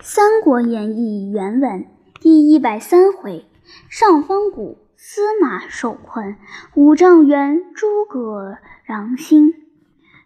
《三国演义》原文第一百三回：上方谷司马受困，五丈原诸葛攘星。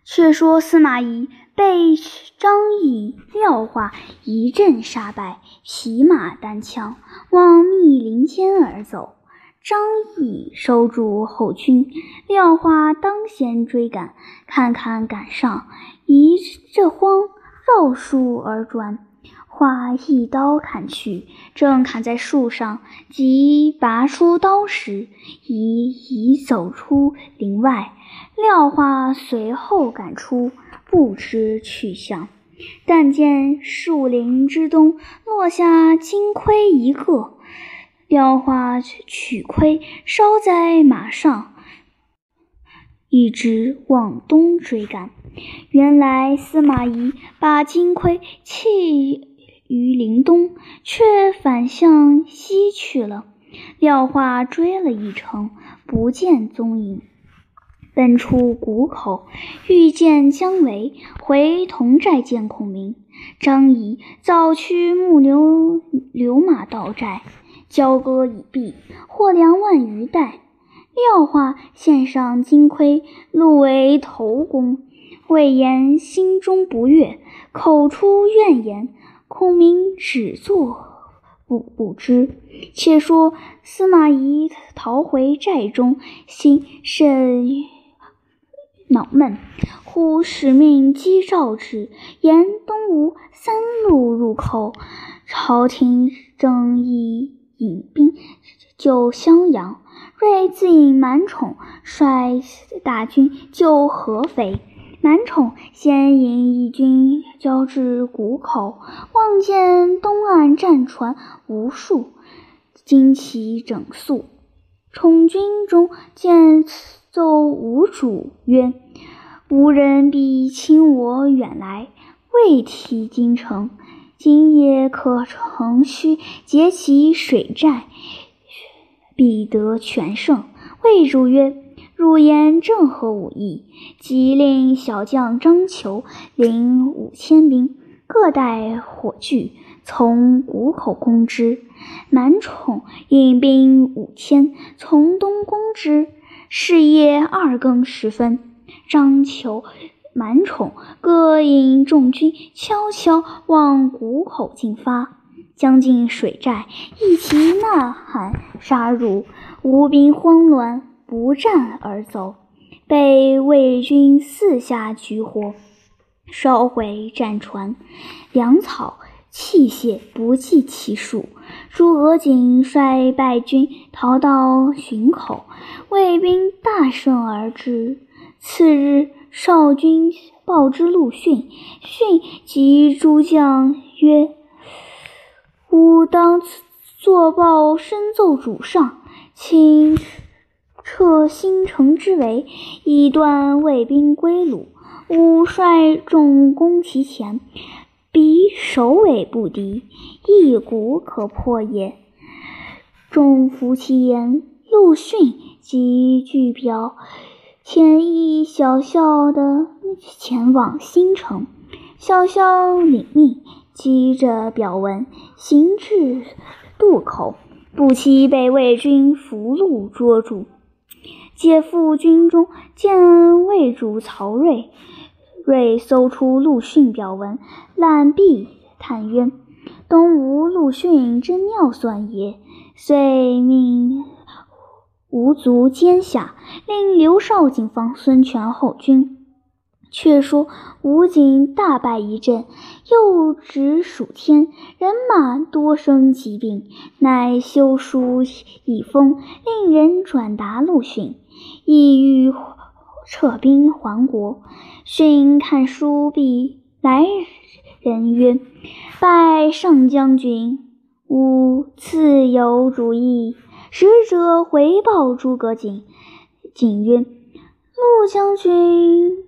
却说司马懿被张翼、廖化一阵杀败，骑马单枪往密林间而走。张翼收住后军，廖化当先追赶，看看赶上，一这慌，绕树而转。花一刀砍去，正砍在树上，即拔出刀时，已已走出林外。廖化随后赶出，不知去向。但见树林之东落下金盔一个，廖化取盔捎在马上，一直往东追赶。原来司马懿把金盔弃。于林东，却反向西去了。廖化追了一程，不见踪影，奔出谷口，遇见姜维，回同寨见孔明。张仪早驱木牛流马到寨，交割已毕，获粮万余袋。廖化献上金盔，录为头功。魏延心中不悦，口出怨言。孔明只作不不知。且说司马懿逃回寨中，心甚恼闷。忽使命击诏之，言东吴三路入口，朝廷正意引兵救襄阳。睿自引满宠率大军救合肥。满宠先引一军交至谷口，望见东岸战船无数，旌旗整肃。宠军中见奏吴主曰：“吴人必侵我远来，未提京城。今夜可乘虚劫其水寨，必得全胜。”魏主曰。入言正合吾意，即令小将张求领五千兵，各带火炬，从谷口攻之。满宠引兵五千，从东攻之。是夜二更时分，张求、满宠各引众军，悄悄往谷口进发。将近水寨，一齐呐喊，杀入，吴兵慌乱。不战而走，被魏军四下举火，烧毁战船、粮草、器械，不计其数。诸葛瑾率败军逃到浔口，魏兵大胜而至。次日，少军报之陆逊，逊及诸将曰：“吾当作报，深奏主上，请。”撤新城之围，以断魏兵归鲁。吾率众攻其前，彼首尾不敌，一鼓可破也。众服其言。陆逊即据表，遣一小校的前往新城。小校领命，击着表文，行至渡口，不期被魏军俘虏捉住。解赴军中，见魏主曹睿。睿搜出陆逊表文，览毕，叹曰：“东吴陆逊真妙算也。”遂命吴卒监下，令刘绍警方孙权后军。却说吴景大败一阵，又值暑天，人马多生疾病，乃修书一封，令人转达陆逊，意欲撤兵还国。逊看书毕，来人曰：“拜上将军，吾自有主意。”使者回报诸葛瑾，瑾曰：“陆将军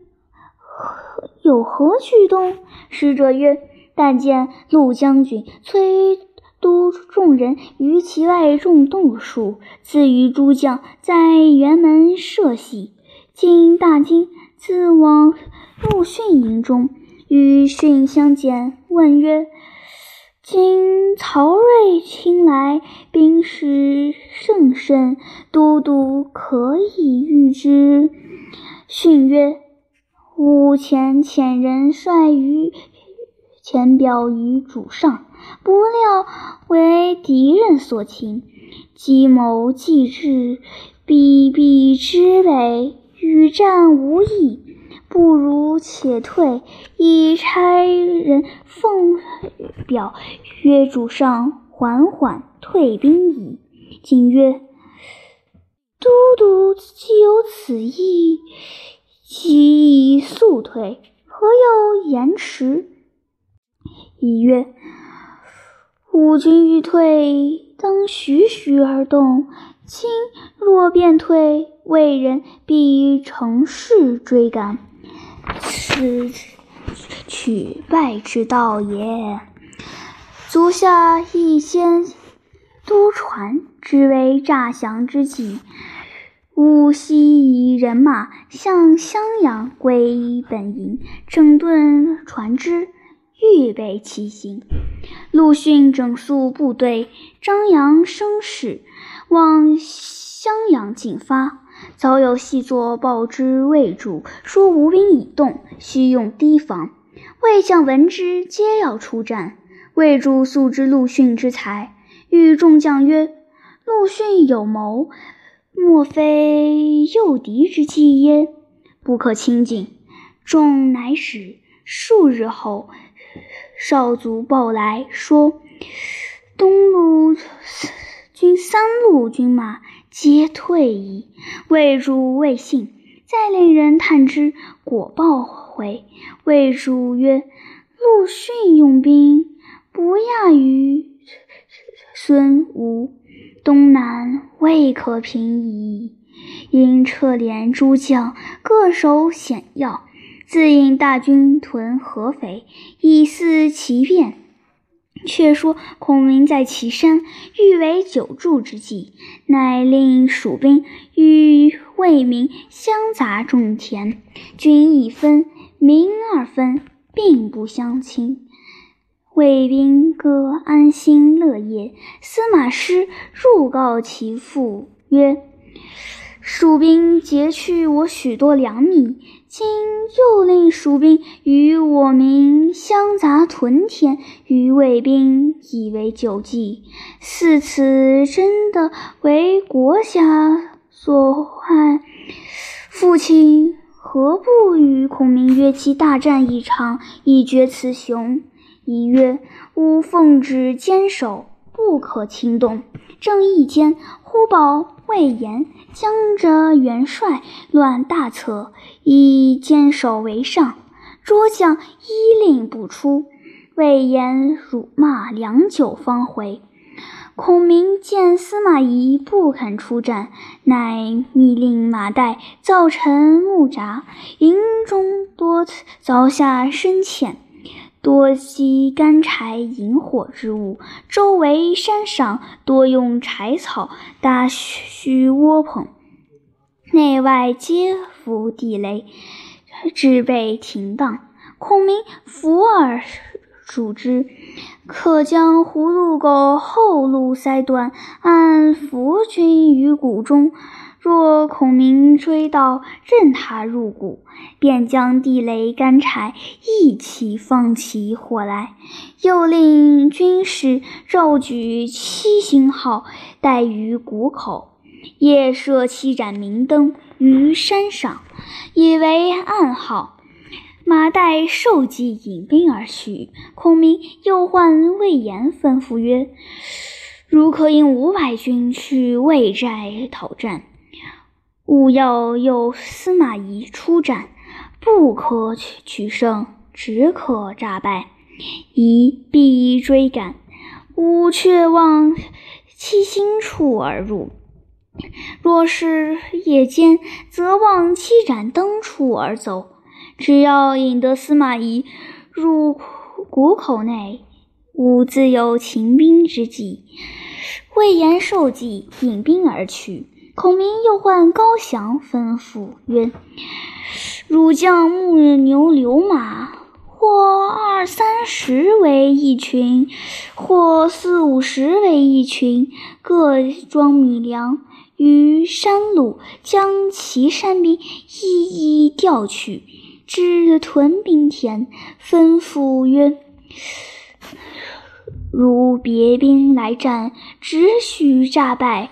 何。”有何举动？使者曰：“但见陆将军催督众人于其外种豆树，自与诸将在辕门设席。今大惊，自往陆逊营中，与逊相见，问曰：‘今曹睿亲来，兵势甚盛，都督可以御之。”训曰：“吾前遣人率于前表于主上，不料为敌人所擒。计谋既至，必必之北，与战无益。”不如且退，以差人奉表约主上缓缓退兵矣。今曰：“都督既有此意，即以速退，何有延迟？”乙曰：“吾军欲退，当徐徐而动。今若便退，魏人必乘势追赶。”此取败之道也。足下亦先都传之为诈降之计。吾悉以人马向襄阳归本营，整顿船只，预备其行。陆逊整肃部队，张扬声势，往襄阳进发。早有细作报之魏主，说吴兵已动，须用提防。魏将闻之，皆要出战。魏主素知陆逊之才，与众将曰：“陆逊有谋，莫非诱敌之计耶？不可轻进。”众乃使。数日后，少卒报来说：“东路军三路军马。”皆退矣。魏主未信，再令人探之，果报回。魏主曰：“陆逊用兵不亚于孙吴，东南未可平矣。因撤连诸将，各守险要，自引大军屯合肥，以伺其变。”却说孔明在岐山，欲为久住之计，乃令蜀兵与魏民相杂种田，军一分，民二分，并不相侵。魏兵各安心乐业。司马师入告其父曰：“蜀兵劫去我许多粮米。”今又令蜀兵与我民相杂屯田，与魏兵以为久济。似此真的为国家所害，父亲何不与孔明约期大战一场，以决雌雄？一曰：吾奉旨坚守，不可轻动。正义间，忽报魏延将着元帅乱大策。以坚守为上，诸将依令不出。魏延辱骂良久方回。孔明见司马懿不肯出战，乃密令马岱造成木闸，营中多凿下深浅，多积干柴引火之物。周围山上多用柴草搭虚窝棚。内外皆伏地雷，置备停当。孔明伏而数之，可将葫芦沟后路塞断，按伏军于谷中。若孔明追到，任他入谷，便将地雷干柴一起放起火来。又令军士绕举七星号，待于谷口。夜设七盏明灯于山上，以为暗号。马岱受计引兵而去。孔明又唤魏延，吩咐曰：“如可引五百军去魏寨讨战，勿要诱司马懿出战，不可取取胜，只可诈败。宜必追赶，吾却望七星处而入。”若是夜间，则望七盏灯处而走。只要引得司马懿入谷口内，吾自有擒兵之计。魏延受计，引兵而去。孔明又唤高翔，吩咐曰：“汝将牧牛流马，或二三十为一群，或四五十为一群，各装米粮于山路，将其山兵一一调取，至屯兵田，吩咐曰：“如别兵来战，只许诈败；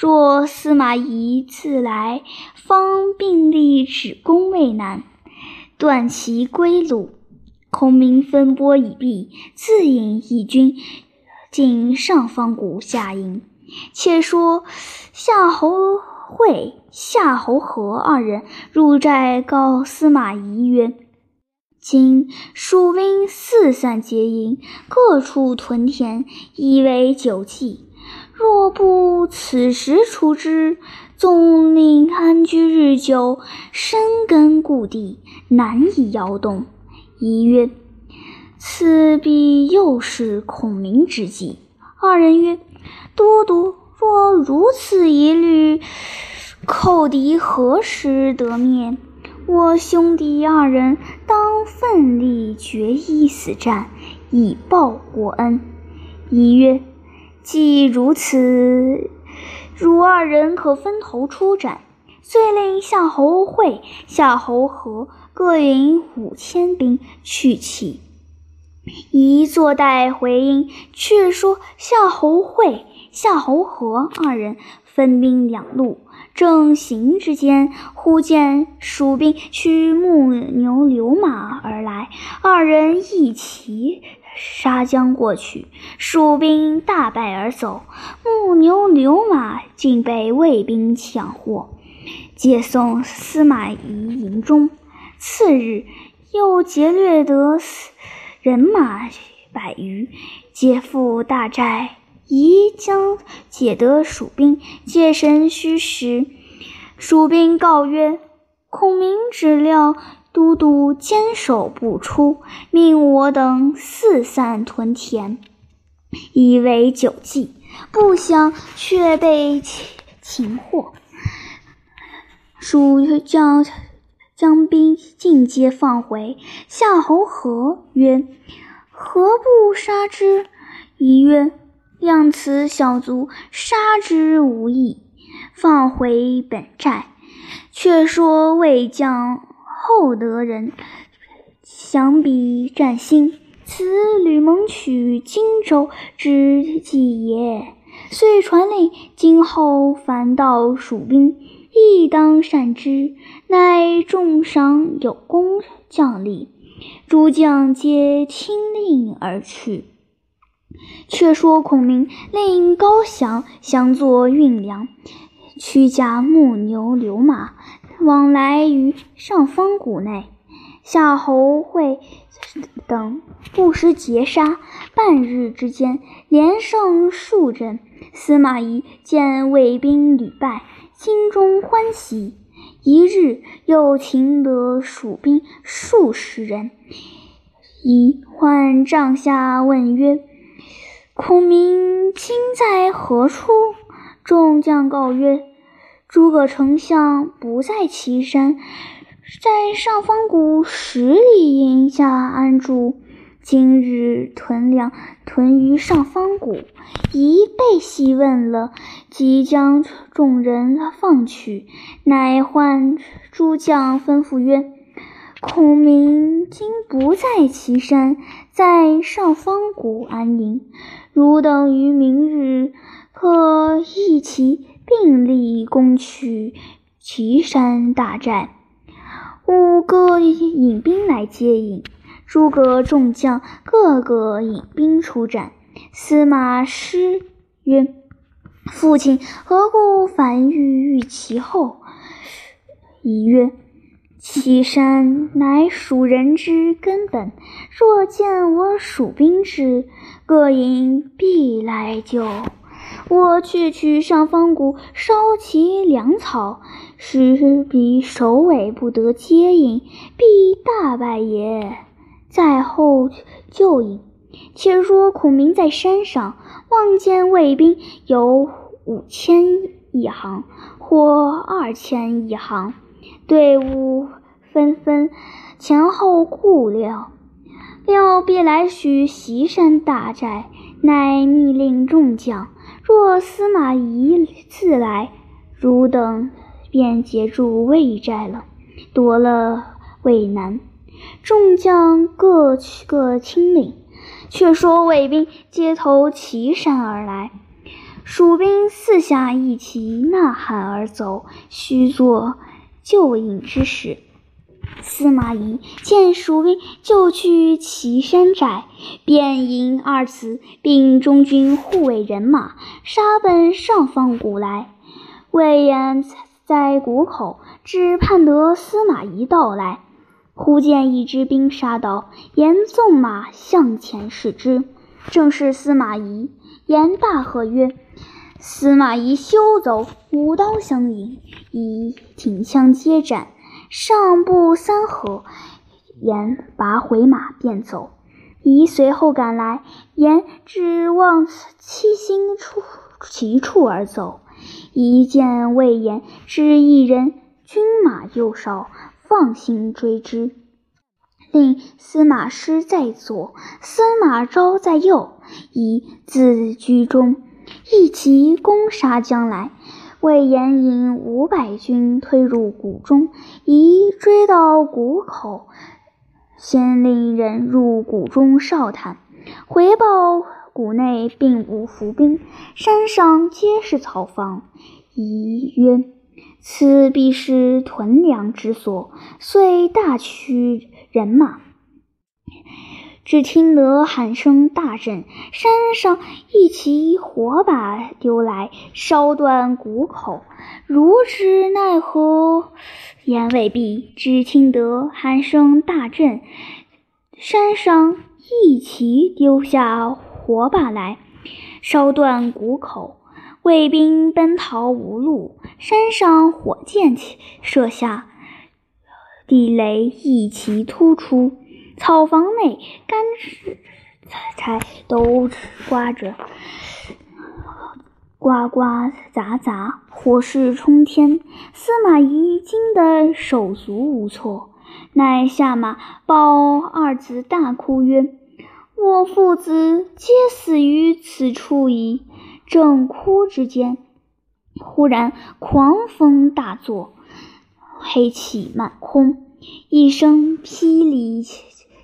若司马懿自来，方并力止攻未难，断其归路。”孔明分拨已毕，自引一军进上方谷下营。且说夏侯会、夏侯和二人入寨告司马懿曰：“今蜀兵四散结营，各处屯田，以为久计。若不此时除之，纵令安居日久，深根固地，难以摇动。”一曰：“此必又是孔明之计。”二人曰：“都督若如此疑虑，寇敌何时得灭？我兄弟二人当奋力决一死战，以报国恩。”一曰：“既如此，汝二人可分头出战。”遂令夏侯会、夏侯和。各引五千兵去齐，一坐待回音。却说夏侯会、夏侯和二人分兵两路，正行之间，忽见蜀兵驱木牛流马而来，二人一齐杀将过去，蜀兵大败而走，木牛流马竟被魏兵抢获，解送司马懿营中。次日，又劫掠得人马百余，皆赴大寨。宜将解得蜀兵，借神虚实。蜀兵告曰：“孔明只料都督坚守不出，命我等四散屯田，以为久计。不想却被擒获。”蜀将。将兵尽皆放回。夏侯和曰：“何不杀之？”一曰：“量此小卒，杀之无益，放回本寨。”却说魏将厚德人降彼战心，此吕蒙取荆州之计也。遂传令，今后凡到蜀兵。亦当善之，乃重赏有功将吏，诸将皆听令而去。却说孔明令高翔相作运粮，驱驾木牛流马，往来于上方谷内。夏侯会等不时截杀，半日之间连胜数阵。司马懿见魏兵屡败。心中欢喜，一日又擒得蜀兵数十人。一唤帐下问曰：“孔明今在何处？”众将告曰：“诸葛丞相不在岐山，在上方谷十里营下安住。今日屯粮屯于上方谷，一被细问了。”即将众人放去，乃唤诸将吩咐曰：“孔明今不在岐山，在上方谷安营。汝等于明日可一齐并力攻取岐山大寨。吾各引兵来接应。”诸葛众将个个引兵出战。司马师曰。父亲何故反欲御其后？一曰：岐山乃蜀人之根本，若见我蜀兵至，各营必来救。我却取上方谷，烧其粮草，使彼首尾不得接应，必大败也。在后救应。且说孔明在山上望见魏兵有。五千一行，或二千一行，队伍纷纷，前后顾料。料必来取袭山大寨，乃密令众将：若司马懿自来，汝等便截住魏寨了，夺了渭南。众将各去各亲领。却说魏兵街头骑山而来，蜀兵四下一齐呐喊而走，须作救应之时。司马懿见蜀兵就去岐山寨，便引二子并中军护卫人马杀奔上方谷来。魏延在谷口，只盼得司马懿到来。忽见一支兵杀到，严纵马向前视之，正是司马懿。严大喝曰：“司马懿休走！”舞刀相迎，以挺枪接战，上步三合，严拔回马便走。懿随后赶来，严只望七星出其处而走。一见魏延只一人，军马又少。放心追之，令司马师在左，司马昭在右，以自居中，一齐攻杀将来。魏延引五百军推入谷中，宜追到谷口，先令人入谷中哨探，回报谷内并无伏兵，山上皆是草房。宜曰。此必是屯粮之所，遂大驱人马。只听得喊声大震，山上一齐火把丢来，烧断谷口。如之奈何？言未毕，只听得喊声大震，山上一齐丢下火把来，烧断谷口。卫兵奔逃无路，山上火箭起射下，地雷一齐突出，草房内干柴柴都刮着，呱呱杂杂，火势冲天。司马懿惊得手足无措，乃下马抱二子大哭曰：“我父子皆死于此处矣。”正哭之间，忽然狂风大作，黑气满空，一声霹雳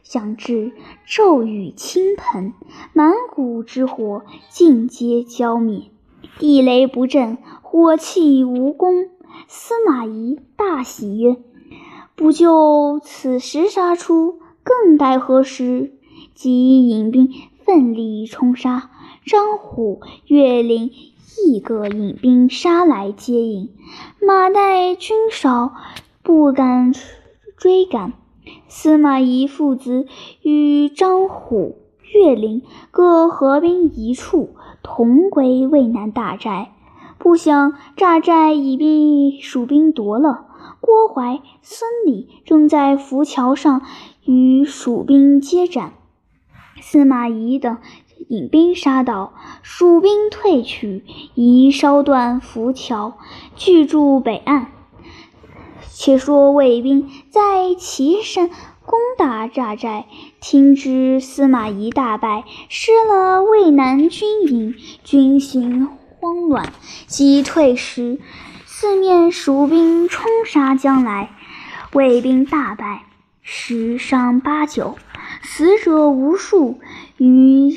响至，骤雨倾盆，满谷之火尽皆浇灭，地雷不震，火气无功。司马懿大喜曰：“不就此时杀出，更待何时？”即引兵奋力冲杀。张虎、岳灵亦各引兵杀来接应，马岱军少，不敢追赶。司马懿父子与张虎、岳灵各合兵一处，同归渭南大寨。不想大寨已被蜀兵夺了。郭淮、孙礼正在浮桥上与蜀兵接战，司马懿等。引兵杀到，蜀兵退去，宜烧断浮桥，拒住北岸。且说魏兵在岐山攻打寨寨，听知司马懿大败，失了渭南军营，军心慌乱，急退时，四面蜀兵冲杀将来，魏兵大败，十伤八九，死者无数，余。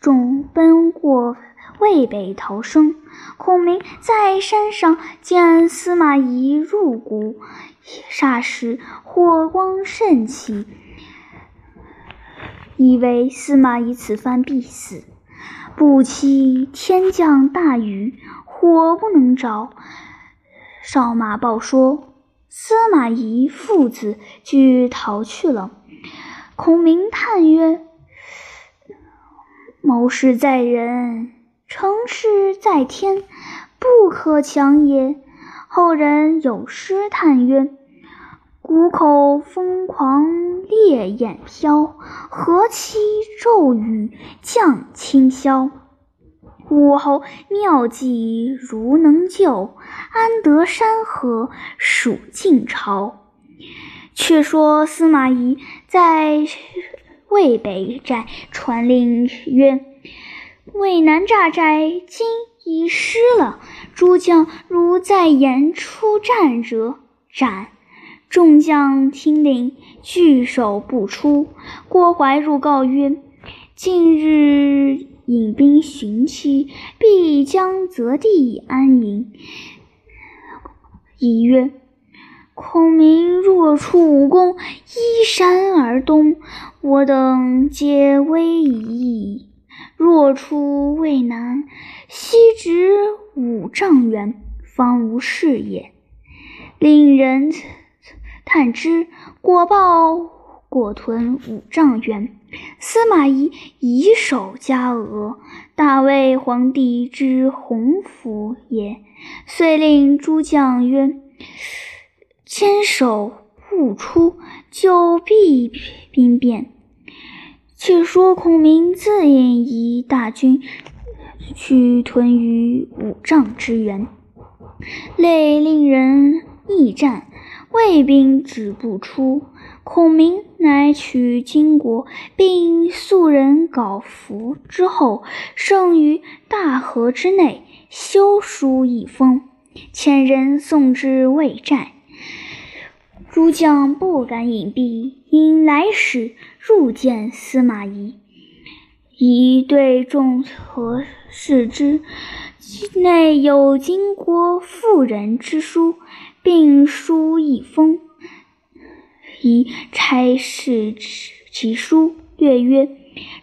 众奔过渭北逃生，孔明在山上见司马懿入谷，霎时火光甚起，以为司马懿此番必死。不期天降大雨，火不能着。少马报说，司马懿父子俱逃去了。孔明叹曰。谋事在人，成事在天，不可强也。后人有诗叹曰：“谷口疯狂烈焰飘，何期骤雨降清霄。武侯妙计如能救，安得山河数晋朝？”却说司马懿在。渭北寨，传令曰：“渭南诈寨今已失了，诸将如再言出战者，斩！”众将听令，据守不出。郭淮入告曰：“近日引兵寻期，必将择地安营。”乙曰：“孔明若出武功，依山而东，我等皆危矣；若出渭南，西直五丈原，方无事也。令人。”探之，果报果屯五丈原。司马懿以守嘉俄，大魏皇帝之鸿福也。遂令诸将曰：“坚守勿出，就必兵变。”且说孔明自引一大军去屯于五丈之原，累令人逆战。魏兵止不出，孔明乃取金国，并素人稿符之后，盛于大河之内，修书一封，遣人送至魏寨。诸将不敢隐蔽，因来使入见司马懿，懿对众和视之，内有金国妇人之书。并书一封，以差事其书，略曰：“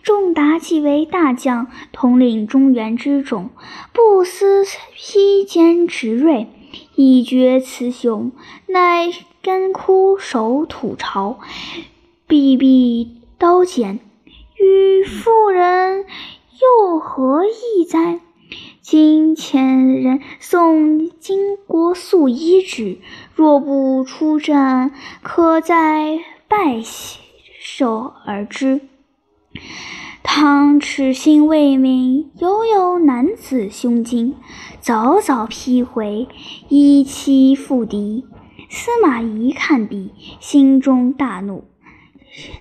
仲达既为大将，统领中原之众，不思披坚执锐，以绝雌雄，乃干枯守土巢，避避刀剑，与妇人又何异哉？”今遣人送金国素衣之，若不出战，可在败首而知。倘赤心未泯，犹有男子胸襟，早早披回，以期复敌。司马懿看毕，心中大怒，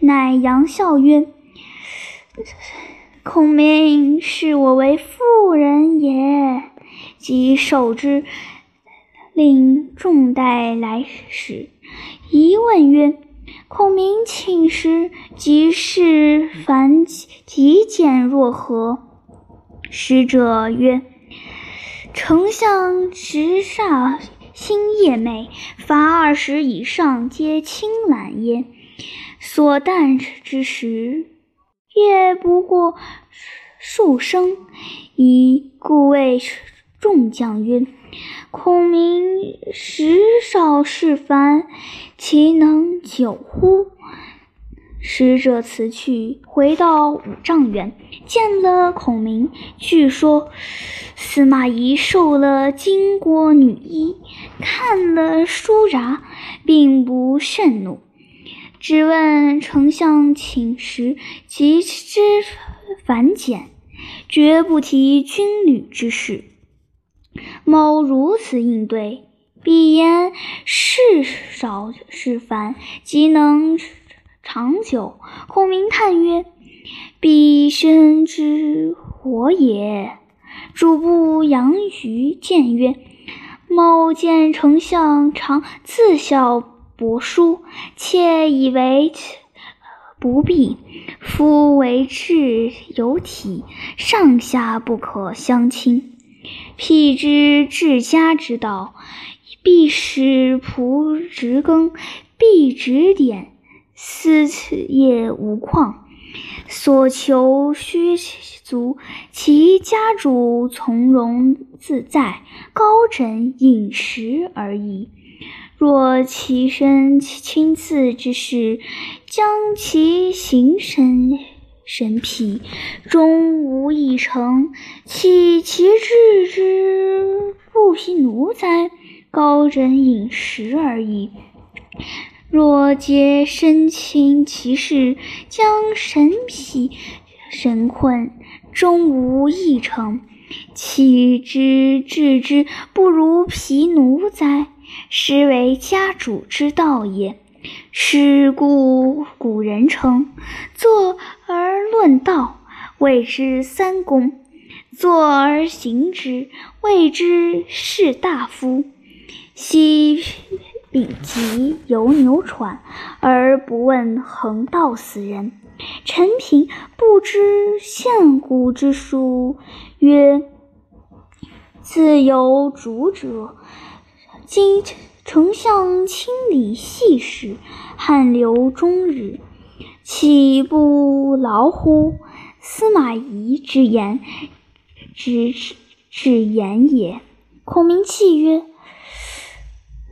乃扬笑曰。孔明视我为妇人也，即受之，令众带来使。疑问曰：“孔明寝食，即是凡极简若何？”使者曰：“丞相直煞星夜寐，罚二十以上，皆青蓝焉？所啖之时。”也不过数升，以故谓众将曰：“孔明时少事烦，其能久乎？”使者辞去，回到五丈原，见了孔明。据说司马懿受了金国女衣，看了书札，并不甚怒。只问丞相寝食及之繁简，绝不提军旅之事。某如此应对，必言事少事繁，即能长久。孔明叹曰：“彼身之我也。”主簿杨于谏曰：“某见丞相常自效。”帛书，妾以为不必。夫为质有体，上下不可相侵。辟之治家之道，必使仆执耕，必指点，思此业无旷。所求须足，其家主从容自在，高枕饮食而已。若其身亲赐之事，将其形神神辟，终无一成，岂其志之不匹奴哉？高枕饮食而已。若皆身亲其事，将神疲神困，终无一成，岂知置之不如匹奴哉？实为家主之道也。是故古人称：坐而论道，谓之三公；坐而行之，谓之士大夫。昔丙吉游牛喘，而不问横道死人。陈平不知献古之书，曰：“自有主者。”今丞相亲理细事，汗流终日，岂不劳乎？司马懿之言，之至言也。孔明泣曰：“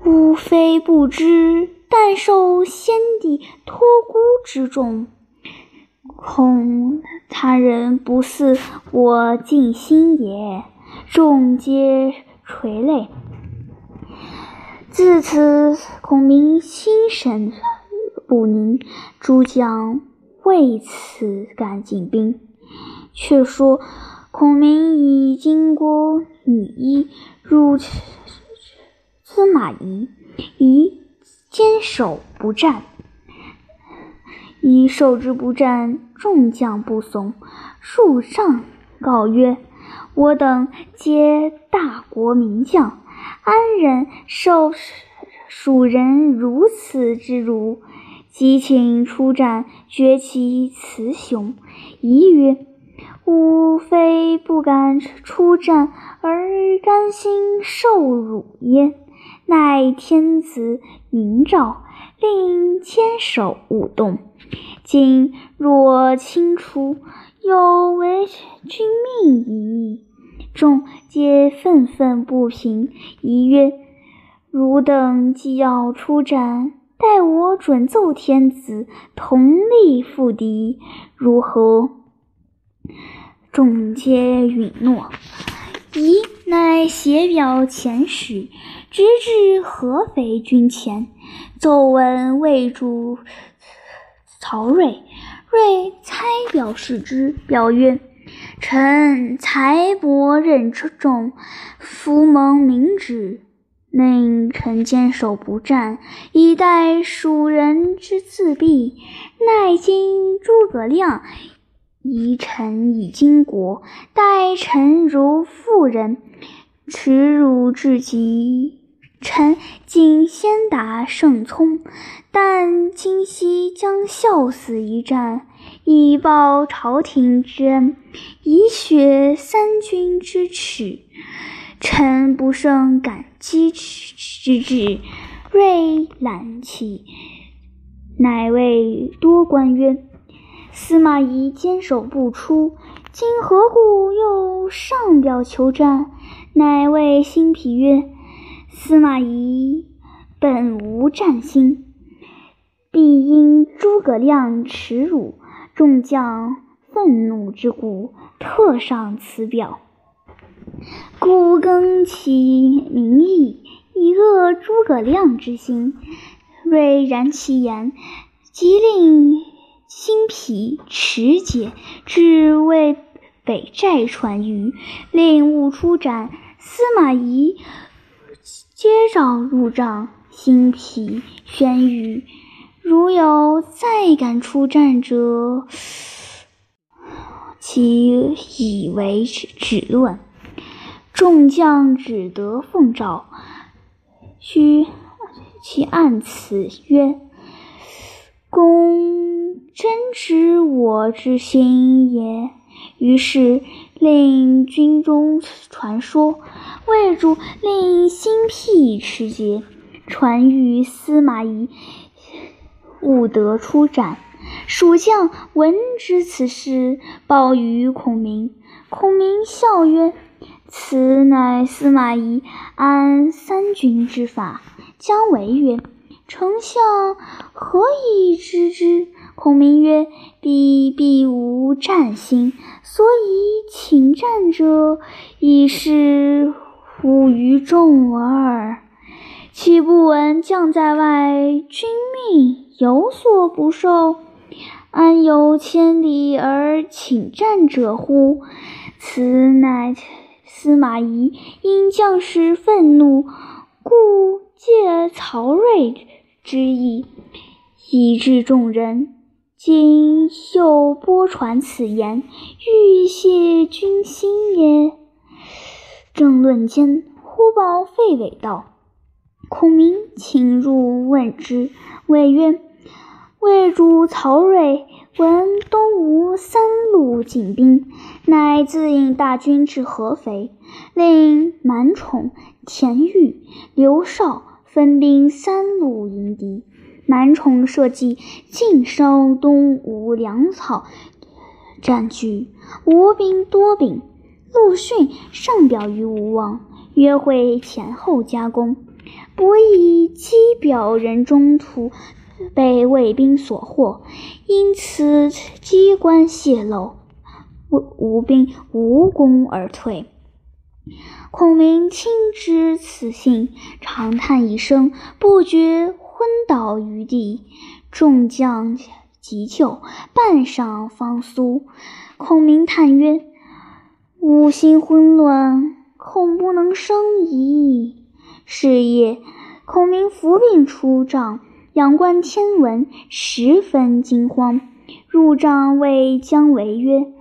吾非不知，但受先帝托孤之重，恐他人不似我尽心也。”众皆垂泪。自此，孔明心神不宁，诸将为此敢进兵。却说孔明已经过女衣，入司马懿，宜坚守不战。宜受之不战，众将不怂，数上告曰：“我等皆大国名将。”安忍受蜀人如此之辱？即请出战，决其雌雄。疑曰：“吾非不敢出战，而甘心受辱耶？乃天子明诏，令坚守勿动。今若轻出，有违君命矣。”众皆愤愤不平，疑曰：“汝等既要出战，待我准奏天子，同力赴敌，如何？”众皆允诺。宜乃写表遣使，直至合肥军前，奏闻魏主曹睿。睿猜表视之，表曰。臣才薄任重，弗蒙明旨，令臣坚守不战，以待蜀人之自毙。奈今诸葛亮疑臣以巾帼，待臣如妇人，耻辱至极。臣今先达圣聪，但今夕将效死一战。以报朝廷之恩，以雪三军之耻，臣不胜感激之至。瑞览其，乃谓多官曰：“司马懿坚守不出，今何故又上表求战？”乃谓辛毗曰：“司马懿本无战心，必因诸葛亮耻辱。”众将愤怒之故，特上此表，故更其名义，以遏诸葛亮之心。睿然其言，即令辛毗持节至渭北寨传谕，令勿出战。司马懿接诏入帐，辛毗宣谕。如有再敢出战者，其以为止论。众将只得奉诏，须其按此曰：“公真知我之心也。”于是令军中传说，魏主令心辟持节，传谕司马懿。勿得出斩。蜀将闻知此事，报于孔明。孔明笑曰：“此乃司马懿安三军之法。”姜维曰：“丞相何以知之？”孔明曰：“必必无战心，所以请战者已是乎于众耳。岂不闻将在外，君命？”有所不受，安有千里而请战者乎？此乃司马懿因将士愤怒，故借曹睿之意，以致众人。今又播传此言，欲泄君心也。正论间，忽报费尾道：“孔明，请入问之。”谓曰：“魏主曹睿闻东吴三路进兵，乃自引大军至合肥，令满宠、田豫、刘绍分兵三路迎敌。”满宠设计尽烧东吴粮草，占据吴兵多禀。陆逊上表于吴王，约会前后夹攻，不意机表人中途被魏兵所获，因此机关泄露，吴兵无功而退。孔明听知此信，长叹一声，不觉。昏倒于地，众将急救，半晌方苏。孔明叹曰：“吾心昏乱，恐不能生疑。”是夜，孔明伏病出帐，仰观天文，十分惊慌。入帐谓姜维曰：“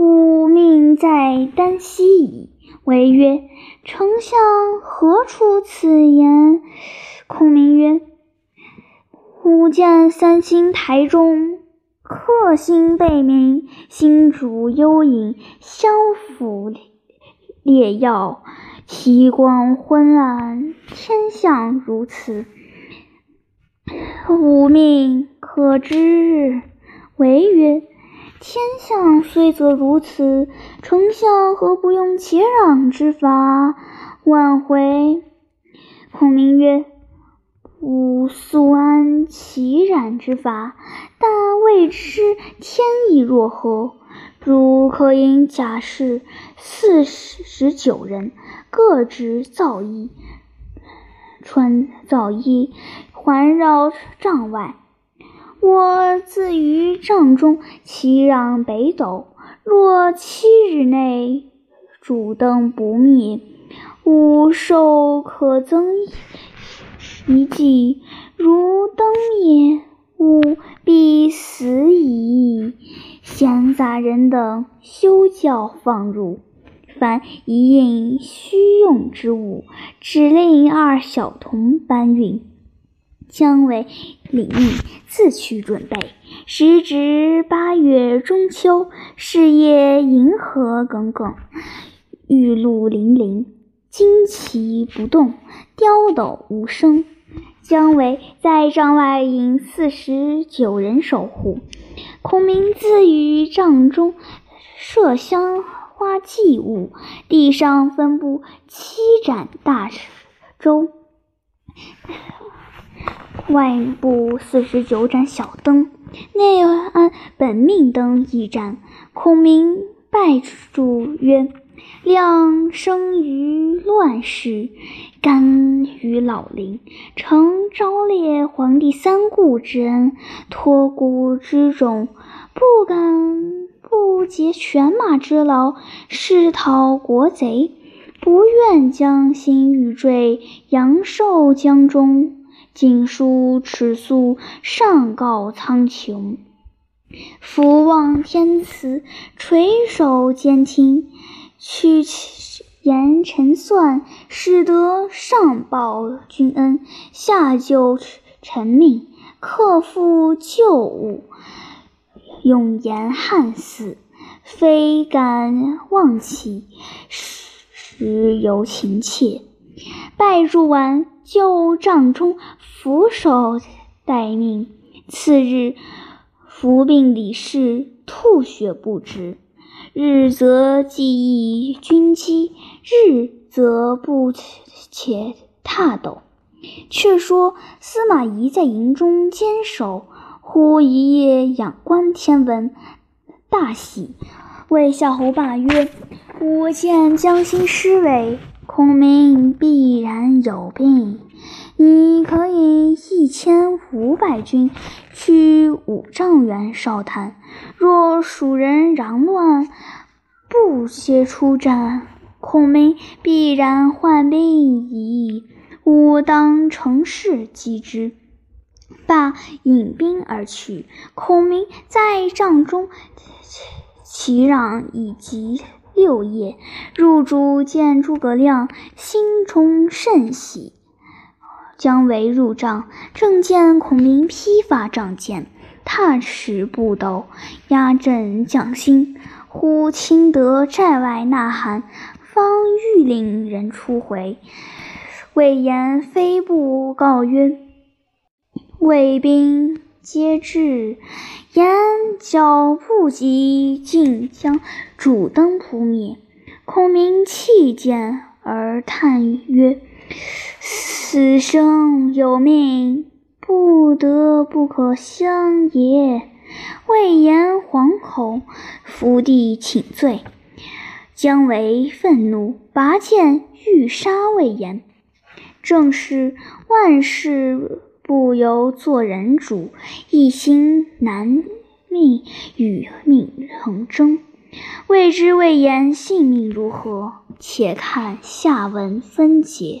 吾命在旦夕矣。”维曰：“丞相何出此言？”孔明曰：“吾见三星台中，客星被明，星主幽隐，相辅列耀，其光昏暗，天象如此。吾命可知。”维曰：“天象虽则如此，丞相何不用且让之法挽回？”孔明曰。吾素安其然之法，但未知天意若何。汝可引甲士四十九人，各执皂衣，穿皂衣，环绕帐外。我自于帐中齐让北斗。若七日内主灯不灭，吾寿可增。一计如灯灭，吾必死矣。闲杂人等休教放入，凡一应需用之物，只令二小童搬运。姜维领命，自去准备。时值八月中秋，是夜银河耿耿，玉露粼粼，旌旗不动，雕斗无声。姜维在帐外引四十九人守护，孔明自于帐中设香花祭物，地上分布七盏大舟，外部四十九盏小灯，内安本命灯一盏。孔明拜祝曰。亮生于乱世，甘于老林，承昭烈皇帝三顾之恩，托孤之重，不敢不竭犬马之劳，誓讨国贼，不愿将心欲坠阳寿江中。锦书尺素，上告苍穹。福望天慈，垂首监听。取言臣算，使得上报君恩，下救臣命，克复旧物，永言汉死，非敢忘其实有情切。拜祝完，就帐中俯首待命。次日，伏病李氏吐血不止。日则记忆军机，日则不且踏斗。却说司马懿在营中坚守，忽一夜仰观天文，大喜，谓夏侯霸曰：“我见将心失位，孔明必然有病。你可以一千五百军去五丈原哨探。”若蜀人攘乱，不皆出战，孔明必然患病矣。吾当乘势击之。”罢，引兵而去。孔明在帐中祈让以及六夜，入主见诸葛亮，心中甚喜。姜维入帐，正见孔明披发仗剑，踏石步斗，压阵将心。忽听得寨外呐喊，方欲令人出回。魏延飞步告曰：“魏兵皆至，言脚不及，竟将主灯扑灭。”孔明弃剑而叹曰：“死生有命，不得不可相也。”魏延惶恐，伏地请罪。姜维愤怒，拔剑欲杀魏延。正是万事不由做人主，一心难命与命横争。未知魏延性命如何？且看下文分解。